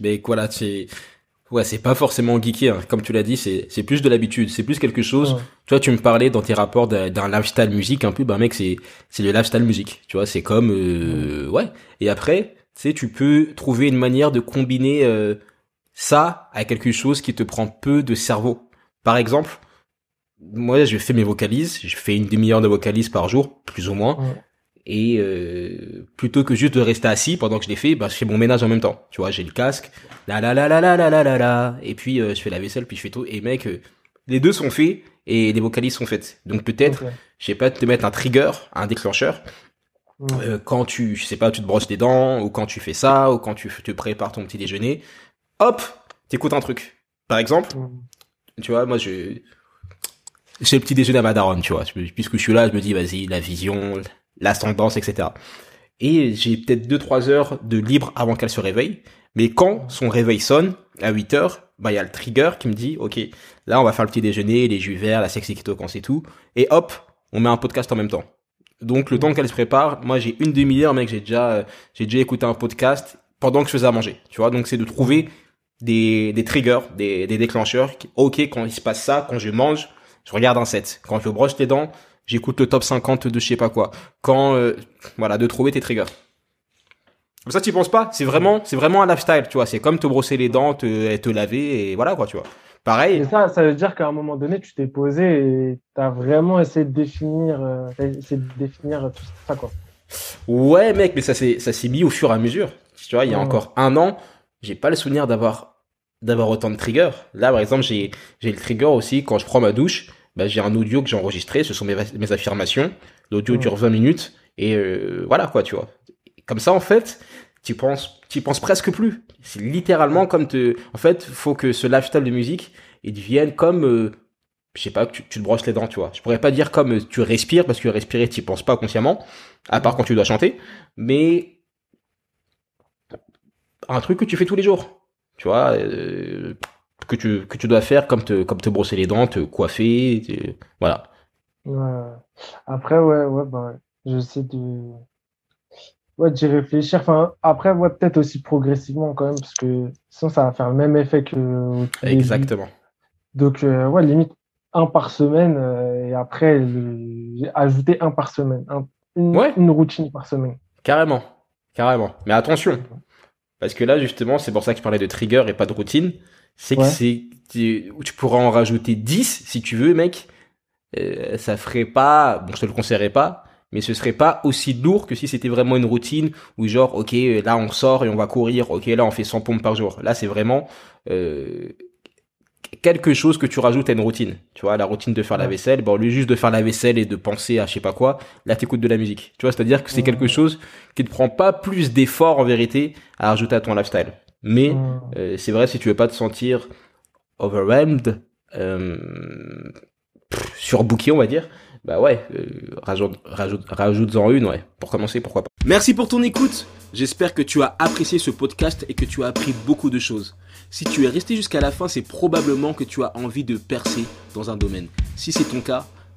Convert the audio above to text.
Mais voilà, c'est ouais, c'est pas forcément geeky, hein. comme tu l'as dit, c'est c'est plus de l'habitude, c'est plus quelque chose. Tu vois, tu me parlais dans tes rapports d'un lifestyle musique un peu, bah mec, c'est c'est le lifestyle musique. Tu vois, c'est comme euh, ouais. Et après, tu sais, tu peux trouver une manière de combiner euh, ça à quelque chose qui te prend peu de cerveau. Par exemple, moi, je fais mes vocalises, je fais une demi-heure de vocalises par jour, plus ou moins. Et euh, plutôt que juste de rester assis pendant que je les fais, bah, je fais mon ménage en même temps. Tu vois, j'ai le casque, la la la la la la la la la, et puis euh, je fais la vaisselle, puis je fais tout. Et mec, euh, les deux sont faits et les vocalises sont faites. Donc peut-être, je sais pas, te mettre un trigger, un déclencheur. Quand tu, je sais pas, tu te brosses les dents, ou quand tu fais ça, ou quand tu te prépares ton petit déjeuner, hop, t'écoutes un truc. Par exemple, tu vois, moi je, c'est le petit déjeuner à ma daronne, tu vois. Puisque je suis là, je me dis, vas-y, la vision, l'ascendance, etc. Et j'ai peut-être 2-3 heures de libre avant qu'elle se réveille. Mais quand son réveil sonne, à 8 heures, bah, il y a le trigger qui me dit, OK, là, on va faire le petit déjeuner, les jus verts, la sexy keto c'est tout. Et hop, on met un podcast en même temps. Donc, le temps qu'elle se prépare, moi, j'ai une demi-heure, mec, j'ai déjà, j'ai déjà écouté un podcast pendant que je faisais à manger. Tu vois, donc c'est de trouver des, des triggers, des, des déclencheurs. OK, quand il se passe ça, quand je mange, je regarde un set. Quand je brosse les dents, j'écoute le top 50 de je sais pas quoi. Quand, euh, voilà, de trouver tes triggers. Comme ça, tu penses pas. C'est vraiment, c'est vraiment un lifestyle, tu vois. C'est comme te brosser les dents, te, te laver et voilà, quoi, tu vois. Pareil. Et ça, ça veut dire qu'à un moment donné, tu t'es posé et t'as vraiment essayé de définir, euh, essayé de définir tout ça, quoi. Ouais, mec, mais ça s'est, ça s'est mis au fur et à mesure. Tu vois, il y a encore un an, j'ai pas le souvenir d'avoir, d'avoir autant de triggers. Là, par exemple, j'ai, j'ai le trigger aussi quand je prends ma douche bah, j'ai un audio que j'ai enregistré, ce sont mes, mes affirmations. L'audio dure 20 minutes et euh, voilà quoi, tu vois. Comme ça en fait, tu penses, tu penses presque plus. C'est littéralement comme te, en fait, faut que ce lifestyle de musique, il devienne comme, euh, je sais pas, tu, tu te brosses les dents, tu vois. Je pourrais pas dire comme tu respires parce que respirer, tu penses pas consciemment, à part quand tu dois chanter, mais un truc que tu fais tous les jours, tu vois. Que tu, que tu dois faire comme te, comme te brosser les dents, te coiffer, voilà. Ouais. Après, ouais, ouais, bah, j'essaie de, ouais, d'y réfléchir. Enfin, après, ouais, peut-être aussi progressivement quand même, parce que sinon, ça va faire le même effet que. Exactement. Donc, euh, ouais, limite un par semaine, euh, et après, ajouter un par semaine. une, ouais. une routine par semaine. Carrément. Carrément. Mais attention. Parce que là, justement, c'est pour ça que je parlais de trigger et pas de routine c'est que c'est tu, tu, pourras en rajouter 10 si tu veux mec. Euh, ça ferait pas bon je te le conseillerais pas mais ce serait pas aussi lourd que si c'était vraiment une routine où genre ok là on sort et on va courir ok là on fait 100 pompes par jour. Là c'est vraiment euh, quelque chose que tu rajoutes à une routine. Tu vois la routine de faire la vaisselle bon au lieu juste de faire la vaisselle et de penser à je sais pas quoi là t'écoutes de la musique. Tu vois c'est à dire que c'est quelque chose qui ne prend pas plus d'effort en vérité à rajouter à ton lifestyle mais hmm. euh, c'est vrai, si tu veux pas te sentir overwhelmed, euh, surbooké, on va dire, bah ouais, euh, rajoute, rajoute, rajoute-en une, ouais. Pour commencer, pourquoi pas. Merci pour ton écoute. J'espère que tu as apprécié ce podcast et que tu as appris beaucoup de choses. Si tu es resté jusqu'à la fin, c'est probablement que tu as envie de percer dans un domaine. Si c'est ton cas,